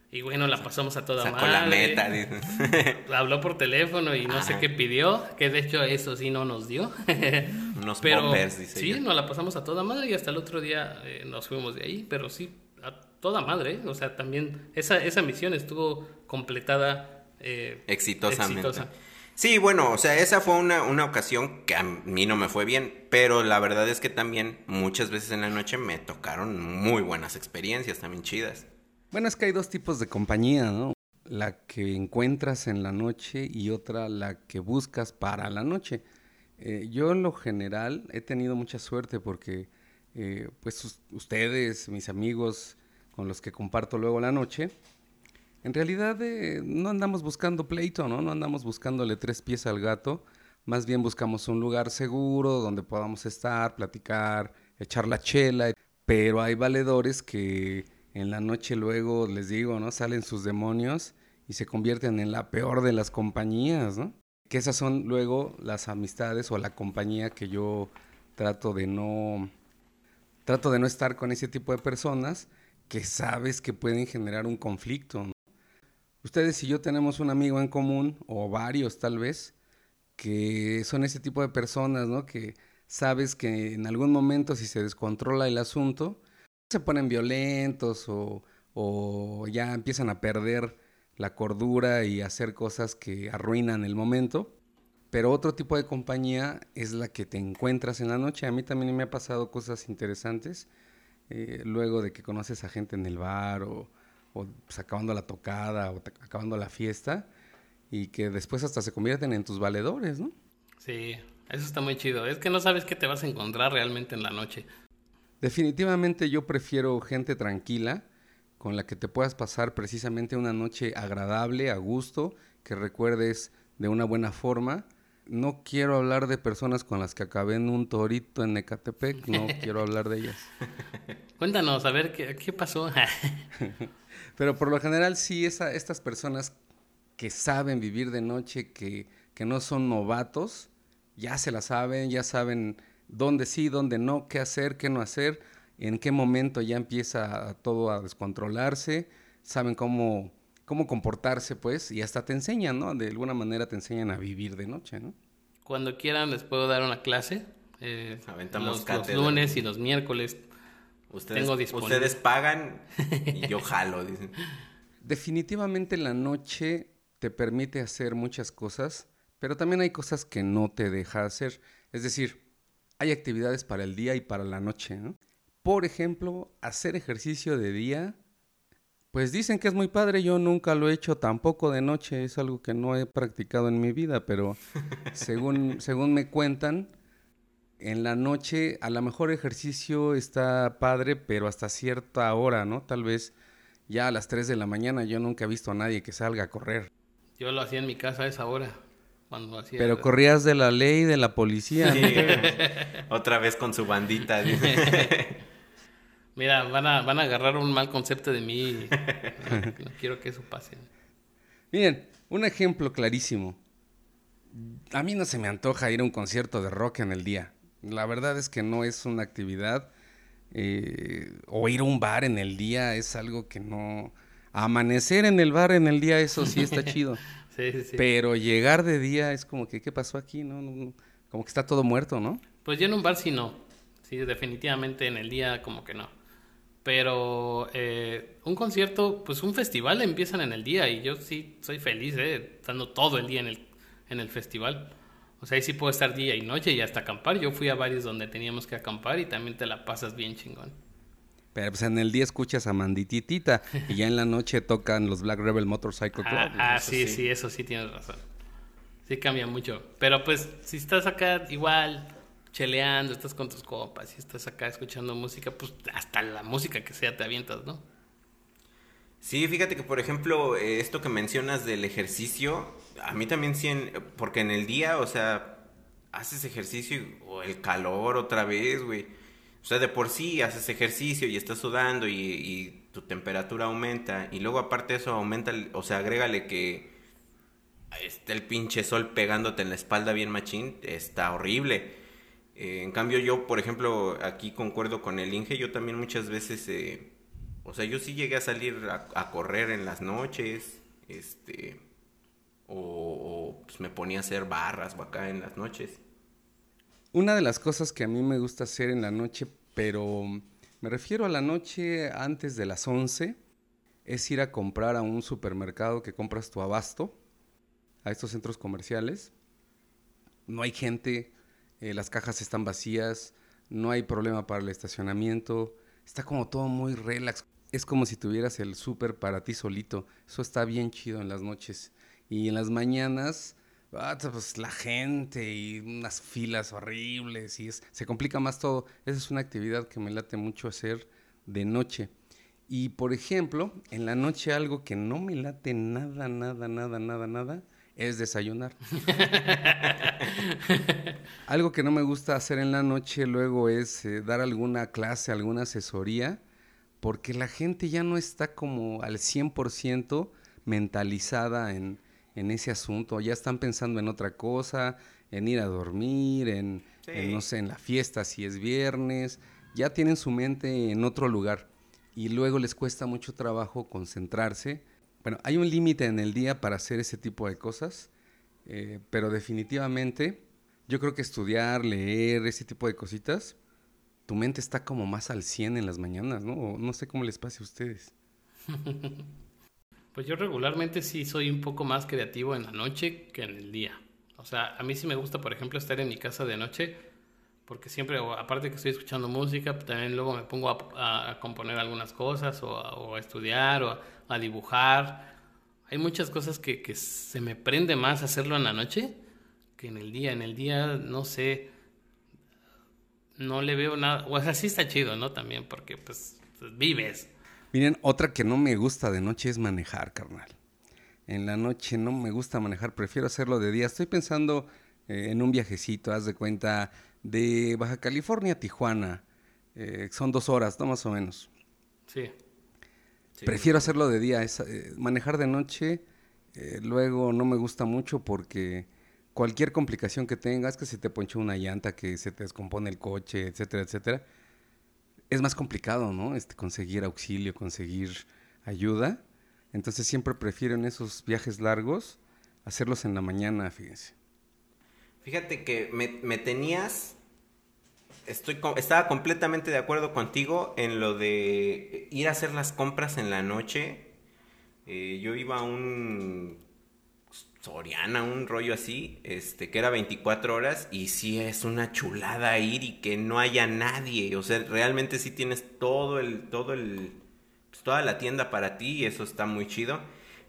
Y bueno, la pasamos a toda Sacó madre. la meta. dice. Habló por teléfono y no sé qué pidió, que de hecho eso sí no nos dio. Unos pero poppers, dice sí, ella. nos la pasamos a toda madre y hasta el otro día eh, nos fuimos de ahí, pero sí, a toda madre. ¿eh? O sea, también esa, esa misión estuvo completada eh, Exitosamente. exitosa. Sí, bueno, o sea, esa fue una, una ocasión que a mí no me fue bien, pero la verdad es que también muchas veces en la noche me tocaron muy buenas experiencias, también chidas. Bueno, es que hay dos tipos de compañía, ¿no? La que encuentras en la noche y otra la que buscas para la noche. Eh, yo en lo general he tenido mucha suerte porque eh, pues us- ustedes, mis amigos con los que comparto luego la noche, en realidad eh, no andamos buscando pleito, ¿no? No andamos buscándole tres pies al gato, más bien buscamos un lugar seguro donde podamos estar, platicar, echar la chela, pero hay valedores que en la noche luego, les digo, ¿no? Salen sus demonios y se convierten en la peor de las compañías, ¿no? Que esas son luego las amistades o la compañía que yo trato de no trato de no estar con ese tipo de personas que sabes que pueden generar un conflicto. Ustedes y yo tenemos un amigo en común, o varios tal vez, que son ese tipo de personas, ¿no? Que sabes que en algún momento si se descontrola el asunto, se ponen violentos o, o ya empiezan a perder la cordura y hacer cosas que arruinan el momento. Pero otro tipo de compañía es la que te encuentras en la noche. A mí también me ha pasado cosas interesantes. eh, luego de que conoces a gente en el bar o, o, pues, acabando la tocada o acabando la fiesta y que después hasta se convierten en tus valedores, ¿no? Sí, eso está muy chido. Es que no sabes qué te vas a encontrar realmente en la noche. Definitivamente yo prefiero gente tranquila con la que te puedas pasar precisamente una noche agradable, a gusto, que recuerdes de una buena forma. No quiero hablar de personas con las que acabé en un torito en Ecatepec, no quiero hablar de ellas. Cuéntanos, a ver, ¿qué, qué pasó? Pero por lo general sí, esa, estas personas que saben vivir de noche, que, que no son novatos, ya se la saben, ya saben dónde sí, dónde no, qué hacer, qué no hacer, en qué momento ya empieza todo a descontrolarse, saben cómo, cómo comportarse, pues, y hasta te enseñan, ¿no? De alguna manera te enseñan a vivir de noche, ¿no? Cuando quieran les puedo dar una clase. eh, Aventamos los, lunes y los miércoles. Ustedes, Tengo disponible. ustedes pagan y yo jalo, dicen. Definitivamente la noche te permite hacer muchas cosas, pero también hay cosas que no te deja hacer. Es decir, hay actividades para el día y para la noche. ¿no? Por ejemplo, hacer ejercicio de día, pues dicen que es muy padre. Yo nunca lo he hecho tampoco de noche. Es algo que no he practicado en mi vida, pero según, según me cuentan, en la noche a lo mejor ejercicio está padre, pero hasta cierta hora, ¿no? Tal vez ya a las 3 de la mañana yo nunca he visto a nadie que salga a correr. Yo lo hacía en mi casa a esa hora. Cuando hacía Pero corrías de la ley, de la policía. ¿no? Sí, otra vez con su bandita. Mira, van a, van a agarrar un mal concepto de mí. y No, no quiero que eso pase. Miren, un ejemplo clarísimo. A mí no se me antoja ir a un concierto de rock en el día. La verdad es que no es una actividad. eh, o ir a un bar en el día es algo que no... Amanecer en el bar en el día, eso sí está chido. Sí, sí, sí. Pero llegar de día es como que, ¿qué pasó aquí? No, no, no. Como que está todo muerto, ¿no? Pues yo en un bar sí no. Sí, definitivamente en el día como que no. Pero eh, un concierto, pues un festival empiezan en el día y yo sí soy feliz, eh, estando todo el día en el, en el festival. O sea, ahí sí puedo estar día y noche y hasta acampar. Yo fui a varios donde teníamos que acampar y también te la pasas bien chingón. Pero pues en el día escuchas a Mandititita y ya en la noche tocan los Black Rebel Motorcycle Club. Ah, ah, eso sí, sí. sí, eso sí tienes razón. sí cambia mucho. Pero pues, si estás acá igual cheleando, estás con tus copas y estás acá escuchando música, pues hasta la música que sea te avientas, ¿no? Sí, fíjate que por ejemplo, eh, esto que mencionas del ejercicio, a mí también sí, porque en el día, o sea, haces ejercicio o el calor otra vez, güey. O sea, de por sí haces ejercicio y estás sudando y, tu temperatura aumenta y luego aparte eso aumenta, o sea, agrégale que está el pinche sol pegándote en la espalda bien machín, está horrible. Eh, en cambio yo, por ejemplo, aquí concuerdo con el Inge, yo también muchas veces, eh, o sea, yo sí llegué a salir a, correr en las noches, este, o, pues me ponía a hacer barras acá en las noches. Una de las cosas que a mí me gusta hacer en la noche, pero me refiero a la noche antes de las 11, es ir a comprar a un supermercado que compras tu abasto, a estos centros comerciales. No hay gente, eh, las cajas están vacías, no hay problema para el estacionamiento, está como todo muy relax. Es como si tuvieras el súper para ti solito. Eso está bien chido en las noches. Y en las mañanas, ah, pues la gente y unas filas horribles y se complica más todo. Esa es una actividad que me late mucho hacer de noche. Y por ejemplo, en la noche algo que no me late nada, nada, nada, nada, nada, es desayunar. Algo que no me gusta hacer en la noche luego es eh, dar alguna clase, alguna asesoría, porque la gente ya no está como al 100% mentalizada en, en, ese asunto, ya están pensando en otra cosa, en ir a dormir, en, en, no sé, en la fiesta si es viernes, ya tienen su mente en otro lugar y luego les cuesta mucho trabajo concentrarse. Bueno, hay un límite en el día para hacer ese tipo de cosas, eh, pero definitivamente yo creo que estudiar, leer, ese tipo de cositas, tu mente está como más al 100 en las mañanas, ¿no? no sé cómo les pase a ustedes. Pues yo regularmente sí soy un poco más creativo en la noche que en el día. O sea, a mí sí me gusta, por ejemplo, estar en mi casa de noche, porque siempre, aparte que estoy escuchando música, también luego me pongo a, componer algunas cosas o a, estudiar o a, dibujar. Hay muchas cosas que, que, se me prende más hacerlo en la noche que en el día. En el día, no sé, no le veo nada. O sea, sí está chido, ¿no? También porque pues, vives. Miren, otra que no me gusta de noche es manejar, carnal. En la noche no me gusta manejar, prefiero hacerlo de día. Estoy pensando eh, en un viajecito, haz de cuenta, de Baja California a Tijuana. Eh, son dos horas, ¿no? Más o menos. Sí. Prefiero hacerlo de día. Eh, manejar de noche, luego no me gusta mucho porque cualquier complicación que tengas, que se te ponche una llanta, que se te descompone el coche, etcétera, etcétera, es más complicado, ¿no? Este, conseguir auxilio, conseguir ayuda. Entonces siempre prefiero en esos viajes largos hacerlos en la mañana, fíjense. Fíjate que me, tenías. Estoy, estaba completamente de acuerdo contigo en lo de ir a hacer las compras en la noche. Eh, yo iba a un Soriana, un rollo así, este, que era 24 horas, y sí es una chulada ir y que no haya nadie. O sea, realmente sí tienes todo el, todo el, pues, toda la tienda para ti, y eso está muy chido.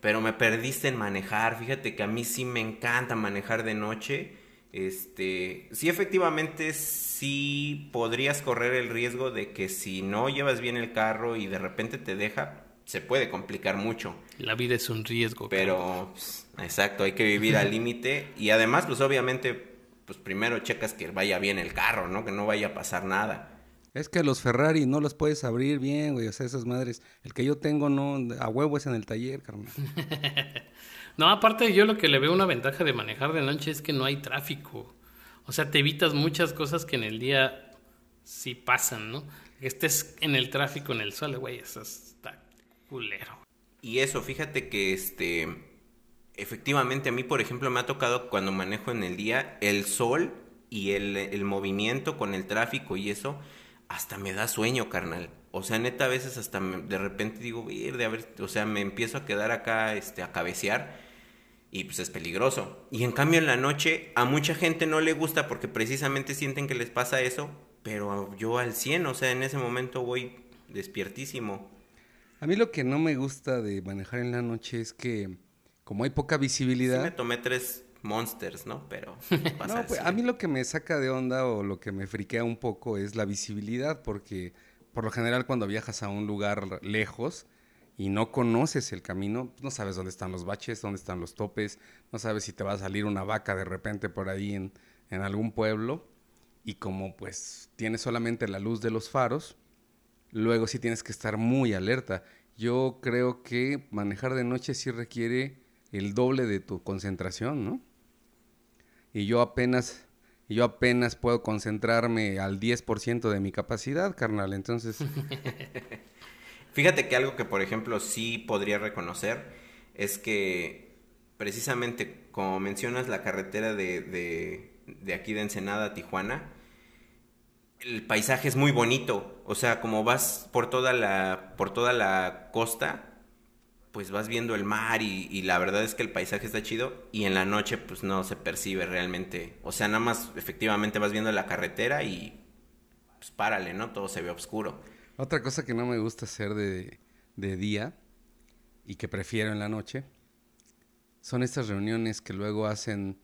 Pero me perdiste en manejar. Fíjate que a mí sí me encanta manejar de noche. Este, sí, efectivamente, sí podrías correr el riesgo de que si no llevas bien el carro y de repente te deja, se puede complicar mucho. La vida es un riesgo. Pero, pues, exacto, hay que vivir al límite y además, pues obviamente, pues primero checas que vaya bien el carro, ¿no? Que no vaya a pasar nada. Es que los Ferrari no los puedes abrir bien, güey, o sea, esas madres. El que yo tengo, no, a huevo es en el taller, carnal. No, aparte yo lo que le veo una ventaja de manejar de noche es que no hay tráfico. O sea, te evitas muchas cosas que en el día sí pasan, ¿no? Que estés en el tráfico, en el sol, güey, eso está culero. Y eso, fíjate que este, efectivamente a mí, por ejemplo, me ha tocado cuando manejo en el día, el sol y el, el movimiento con el tráfico y eso, hasta me da sueño, carnal. O sea, neta, a veces hasta de repente digo, de a ver, o sea, me empiezo a quedar acá, este, a cabecear y pues es peligroso. Y en cambio en la noche a mucha gente no le gusta porque precisamente sienten que les pasa eso, pero yo al 100, o sea, en ese momento voy despiertísimo. A mí lo que no me gusta de manejar en la noche es que como hay poca visibilidad... me tomé tres monsters, ¿no? Pero no, pues, a mí lo que me saca de onda o lo que me friquea un poco es la visibilidad, porque por lo general cuando viajas a un lugar lejos y no conoces el camino, pues, no sabes dónde están los baches, dónde están los topes, no sabes si te va a salir una vaca de repente por ahí en, en algún pueblo. Y como pues tienes solamente la luz de los faros, luego sí tienes que estar muy alerta. Yo creo que manejar de noche sí requiere el doble de tu concentración, ¿no? Y yo apenas, yo apenas puedo concentrarme al 10% de mi capacidad, carnal. Entonces... Fíjate que algo que, por ejemplo, sí podría reconocer es que precisamente, como mencionas, la carretera de, de, de aquí de Ensenada a Tijuana, el paisaje es muy bonito. O sea, como vas por toda la, por toda la costa, pues vas viendo el mar y, la verdad es que el paisaje está chido y en la noche pues no se percibe realmente. O sea, nada más efectivamente vas viendo la carretera y pues párale, ¿no? Todo se ve oscuro. Otra cosa que no me gusta hacer de, de día y que prefiero en la noche son estas reuniones que luego hacen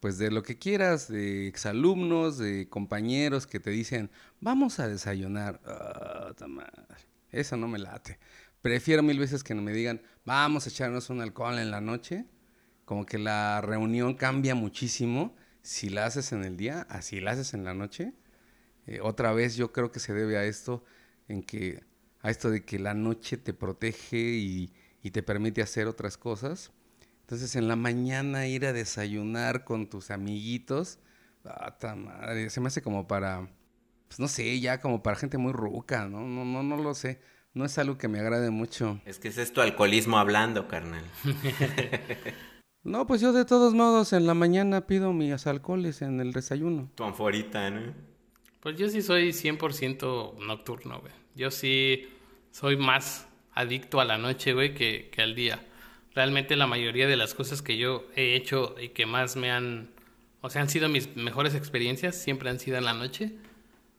pues de lo que quieras, de exalumnos, de compañeros que te dicen, vamos a desayunar. Oh, Eso no me late. Prefiero mil veces que no me digan, vamos a echarnos un alcohol en la noche. Como que la reunión cambia muchísimo si la haces en el día, así la haces en la noche. Eh, otra vez yo creo que se debe a esto, en que, a esto de que la noche te protege y, y te permite hacer otras cosas entonces en la mañana ir a desayunar con tus amiguitos, ah, madre, se me hace como para, pues no sé, ya como para gente muy ruca, ¿no? No, no, no lo sé. No es algo que me agrade mucho. Es que es esto alcoholismo hablando, carnal. no, pues yo de todos modos en la mañana pido mis alcoholes en el desayuno. Tu anforita, ¿no? Pues yo sí soy 100% nocturno, güey. Yo sí soy más adicto a la noche, güey, que, que al día realmente la mayoría de las cosas que yo he hecho y que más me han, o sea, han sido mis mejores experiencias, siempre han sido en la noche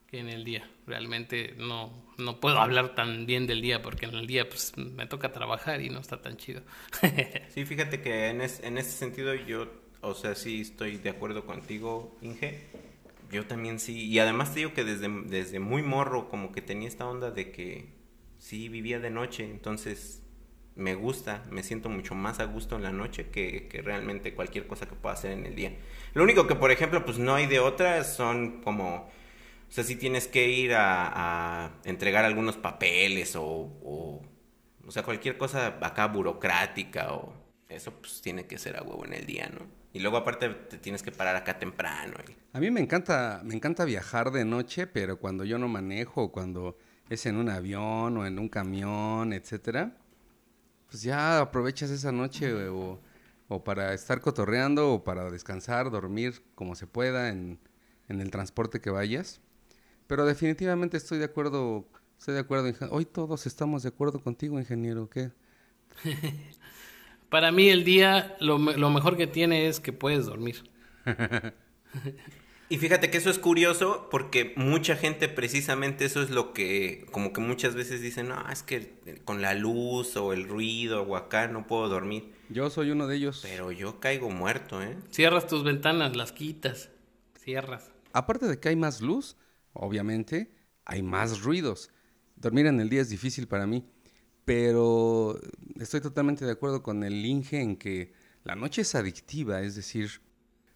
que en el día. Realmente no, no puedo hablar tan bien del día porque en el día pues me toca trabajar y no está tan chido. sí, fíjate que en, en ese sentido yo, o sea, sí estoy de acuerdo contigo, Inge. Yo también sí. Y además te digo que desde, desde muy morro como que tenía esta onda de que sí vivía de noche. Entonces me gusta, me siento mucho más a gusto en la noche que, que, realmente cualquier cosa que pueda hacer en el día. Lo único que, por ejemplo, pues no hay de otra son como, o sea, si tienes que ir a, entregar algunos papeles o, o, o, sea, cualquier cosa acá burocrática o eso, pues tiene que ser a huevo en el día, ¿no? Y luego aparte te tienes que parar acá temprano. A mí me encanta, me encanta viajar de noche, pero cuando yo no manejo, cuando es en un avión o en un camión, etcétera pues ya aprovechas esa noche o, para estar cotorreando o para descansar, dormir como se pueda en, el transporte que vayas. Pero definitivamente estoy de acuerdo, estoy de acuerdo. Hoy todos estamos de acuerdo contigo, ingeniero, ¿qué? para mí el día lo, lo mejor que tiene es que puedes dormir. Y fíjate que eso es curioso porque mucha gente precisamente eso es lo que como que muchas veces dicen, no, es que con la luz o el ruido o acá no puedo dormir. Yo soy uno de ellos. Pero yo caigo muerto, ¿eh? Cierras tus ventanas, las quitas, cierras. Aparte de que hay más luz, obviamente, hay más ruidos. Dormir en el día es difícil para mí, pero estoy totalmente de acuerdo con el Inge en que la noche es adictiva, es decir,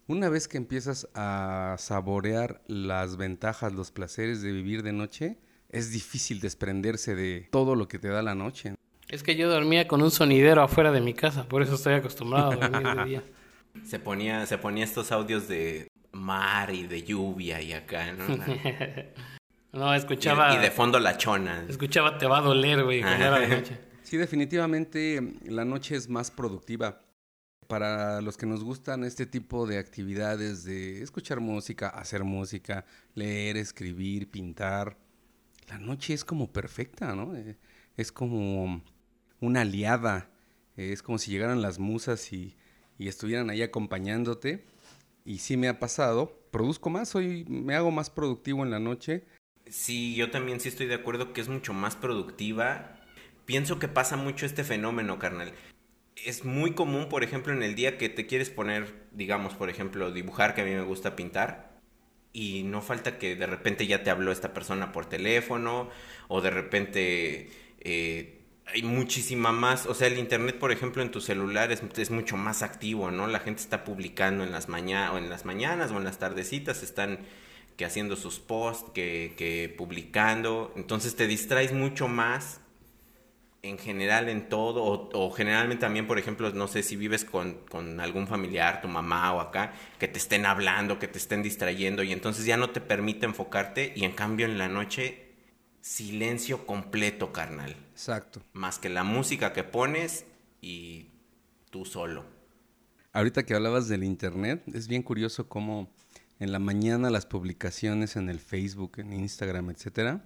una vez que empiezas a saborear las ventajas, los placeres de vivir de noche, es difícil desprenderse de todo lo que te da la noche. Es que yo dormía con un sonidero afuera de mi casa, por eso estoy acostumbrado a dormir de día. Se ponía, se ponía estos audios de mar y de lluvia y acá, ¿no? no, escuchaba... Y, de fondo la chona. Escuchaba Te va a doler, güey, cuando era de noche. Sí, definitivamente la noche es más productiva para los que nos gustan este tipo de actividades de escuchar música, hacer música, leer, escribir, pintar, la noche es como perfecta, ¿no? Eh, es como una aliada, es como si llegaran las musas y, estuvieran ahí acompañándote. Y sí me ha pasado, produzco más, hoy me hago más productivo en la noche. Sí, yo también sí estoy de acuerdo que es mucho más productiva. Pienso que pasa mucho este fenómeno, carnal es muy común, por ejemplo, en el día que te quieres poner, digamos, por ejemplo, dibujar, que a mí me gusta pintar, y no falta que de repente ya te habló esta persona por teléfono, o de repente eh, hay muchísima más, o sea, el internet, por ejemplo, en tu celular es, mucho más activo, ¿no? La gente está publicando en las, maña o en las mañanas o en las tardecitas, están que haciendo sus posts, que, que publicando, entonces te distraes mucho más en general en todo, o, generalmente también, por ejemplo, no sé si vives con, con, algún familiar, tu mamá o acá, que te estén hablando, que te estén distrayendo y entonces ya no te permite enfocarte y en cambio en la noche silencio completo, carnal. Exacto. Más que la música que pones y tú solo. Ahorita que hablabas del internet, es bien curioso cómo en la mañana las publicaciones en el Facebook, en Instagram, etcétera,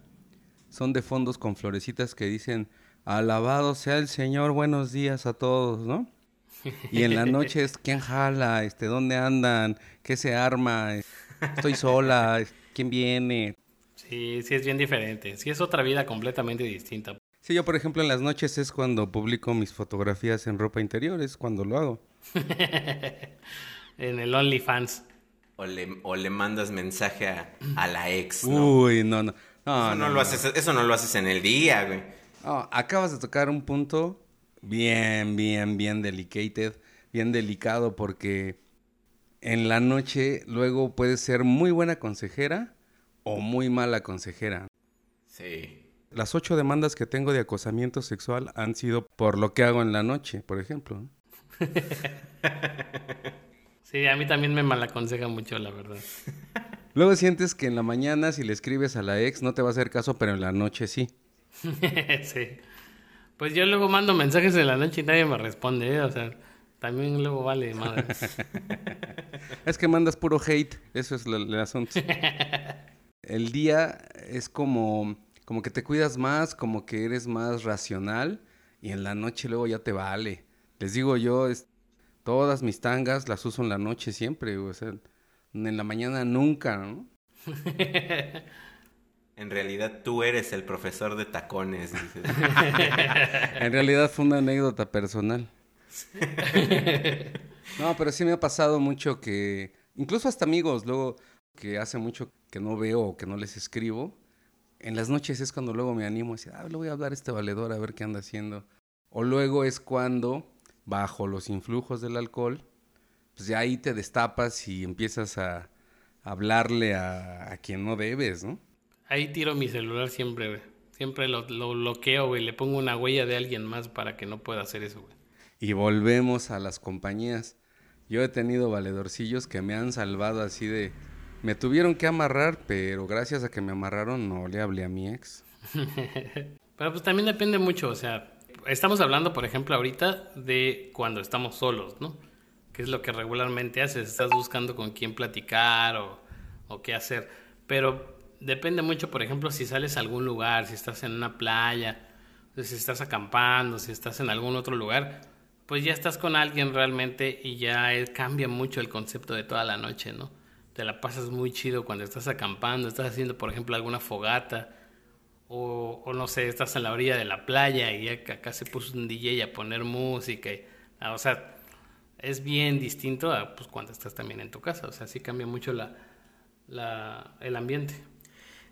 son de fondos con florecitas que dicen alabado sea el Señor, buenos días a todos, ¿no? Y en la noche es quién jala, este, dónde andan, qué se arma, estoy sola, quién viene. Sí, sí es bien diferente, sí es otra vida completamente distinta. Sí, yo por ejemplo en las noches es cuando publico mis fotografías en ropa interior, es cuando lo hago. en el OnlyFans. O le, o le mandas mensaje a, la ex, ¿no? Uy, no, no. eso, no, lo Haces, eso no lo haces en el día, güey acabas de tocar un punto bien, bien, bien delicated, bien delicado, porque en la noche luego puedes ser muy buena consejera o muy mala consejera. Sí. Las ocho demandas que tengo de acosamiento sexual han sido por lo que hago en la noche, por ejemplo. sí, a mí también me malaconseja mucho, la verdad. Luego sientes que en la mañana si le escribes a la ex no te va a hacer caso, pero en la noche sí. sí. Pues yo luego mando mensajes en la noche y nadie me responde, ¿eh? o sea, también luego vale madre. es que mandas puro hate, eso es el asunto. El día es como, como que te cuidas más, como que eres más racional y en la noche luego ya te vale. Les digo yo, es, todas mis tangas las uso en la noche siempre, o sea, en la mañana nunca, ¿no? En realidad tú eres el profesor de tacones. en realidad fue una anécdota personal. no, pero sí me ha pasado mucho que, incluso hasta amigos, luego que hace mucho que no veo o que no les escribo, en las noches es cuando luego me animo a decir, ah, le voy a hablar a este valedor a ver qué anda haciendo. O luego es cuando, bajo los influjos del alcohol, pues ya ahí te destapas y empiezas a hablarle a, a quien no debes, ¿no? Ahí tiro mi celular siempre, güey. Siempre lo, lo bloqueo, güey. Le pongo una huella de alguien más para que no pueda hacer eso, güey. Y volvemos a las compañías. Yo he tenido valedorcillos que me han salvado así de... Me tuvieron que amarrar, pero gracias a que me amarraron no le hablé a mi ex. pero pues también depende mucho, o sea, estamos hablando, por ejemplo, ahorita de cuando estamos solos, ¿no? ¿Qué es lo que regularmente haces? Estás buscando con quién platicar o, o qué hacer. Pero depende mucho, por ejemplo, si sales a algún lugar, si estás en una playa, si estás acampando, si estás en algún otro lugar, pues ya estás con alguien realmente y ya cambia mucho el concepto de toda la noche, ¿no? Te la pasas muy chido cuando estás acampando, estás haciendo, por ejemplo, alguna fogata, o, no sé, estás en la orilla de la playa y acá se puso un DJ a poner música, ah, o sea, es bien distinto a pues, cuando estás también en tu casa, o sea, sí cambia mucho la, el ambiente.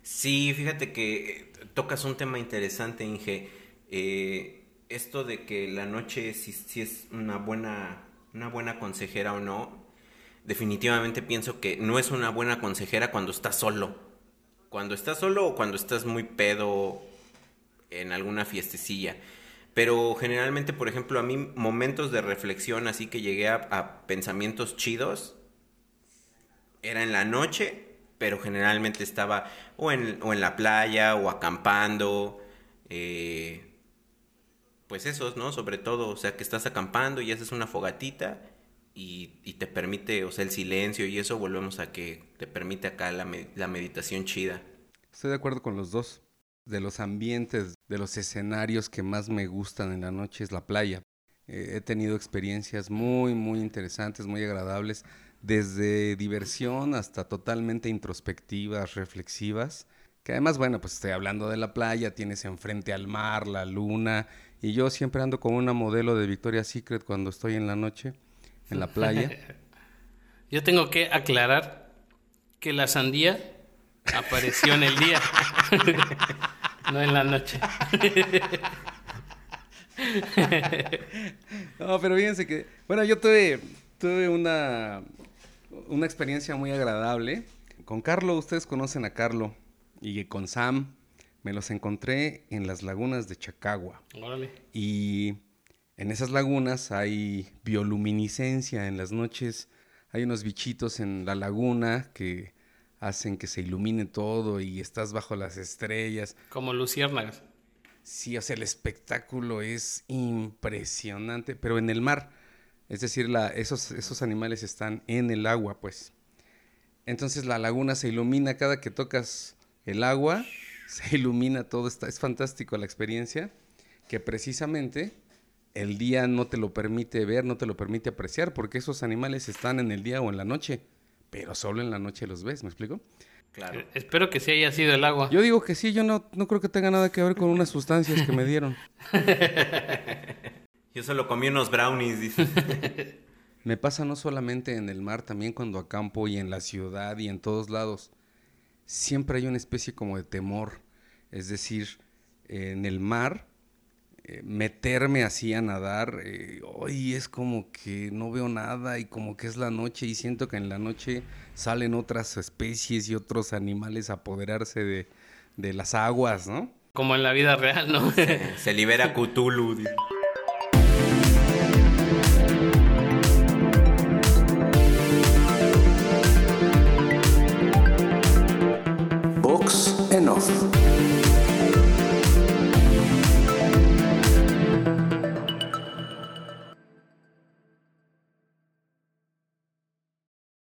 Sí, fíjate que eh, tocas un tema interesante, Inge. Eh, esto de que la noche si, es una buena, una buena consejera o no, definitivamente pienso que no es una buena consejera cuando estás solo. Cuando estás solo o cuando estás muy pedo en alguna fiestecilla. Pero generalmente, por ejemplo, a mí momentos de reflexión así que llegué a pensamientos chidos, era en la noche pero generalmente estaba o en, o en la playa o acampando, eh, pues esos, ¿no? Sobre todo, o sea, que estás acampando y haces una fogatita y, te permite, o sea, el silencio y eso, volvemos a que te permite acá la, la meditación chida. Estoy de acuerdo con los dos. De los ambientes, de los escenarios que más me gustan en la noche es la playa. Eh, he tenido experiencias muy, muy interesantes, muy agradables desde diversión hasta totalmente introspectivas, reflexivas. Que además, bueno, pues estoy hablando de la playa, tienes enfrente al mar, la luna, Y yo siempre ando con una modelo de Victoria's Secret cuando estoy en la noche, en la playa. Yo tengo que aclarar que la sandía apareció en el día, no en la noche. No, pero fíjense que, bueno, yo tuve, tuve una, una experiencia muy agradable. Con Carlo, ustedes conocen a Carlo, y con Sam, me los encontré en las lagunas de Chacagua. Órale. Y en esas lagunas hay bioluminiscencia. En las noches hay unos bichitos en la laguna que hacen que se ilumine todo y estás bajo las estrellas. Como luciérnagas. Sí, o sea, el espectáculo es impresionante, pero en el mar. Es decir, la, esos, esos animales están en el agua, pues. Entonces la laguna se ilumina cada que tocas el agua, se ilumina todo. Está, es fantástico la experiencia, que precisamente el día no te lo permite ver, no te lo permite apreciar, porque esos animales están en el día o en la noche, pero solo en la noche los ves, ¿me explico? Claro. Eh, Espero que sí haya sido el agua. Yo digo que sí, yo no, no creo que tenga nada que ver con unas sustancias que me dieron. Yo solo comí unos brownies, dice. Me pasa no solamente en el mar, también cuando acampo y en la ciudad y en todos lados. Siempre hay una especie como de temor. Es decir, eh, en el mar, eh, meterme así a nadar, eh, hoy es como que no veo nada y como que es la noche y siento que en la noche salen otras especies y otros animales a apoderarse de, de las aguas, ¿no? Como en la vida real, ¿no? Se libera Cthulhu. Off.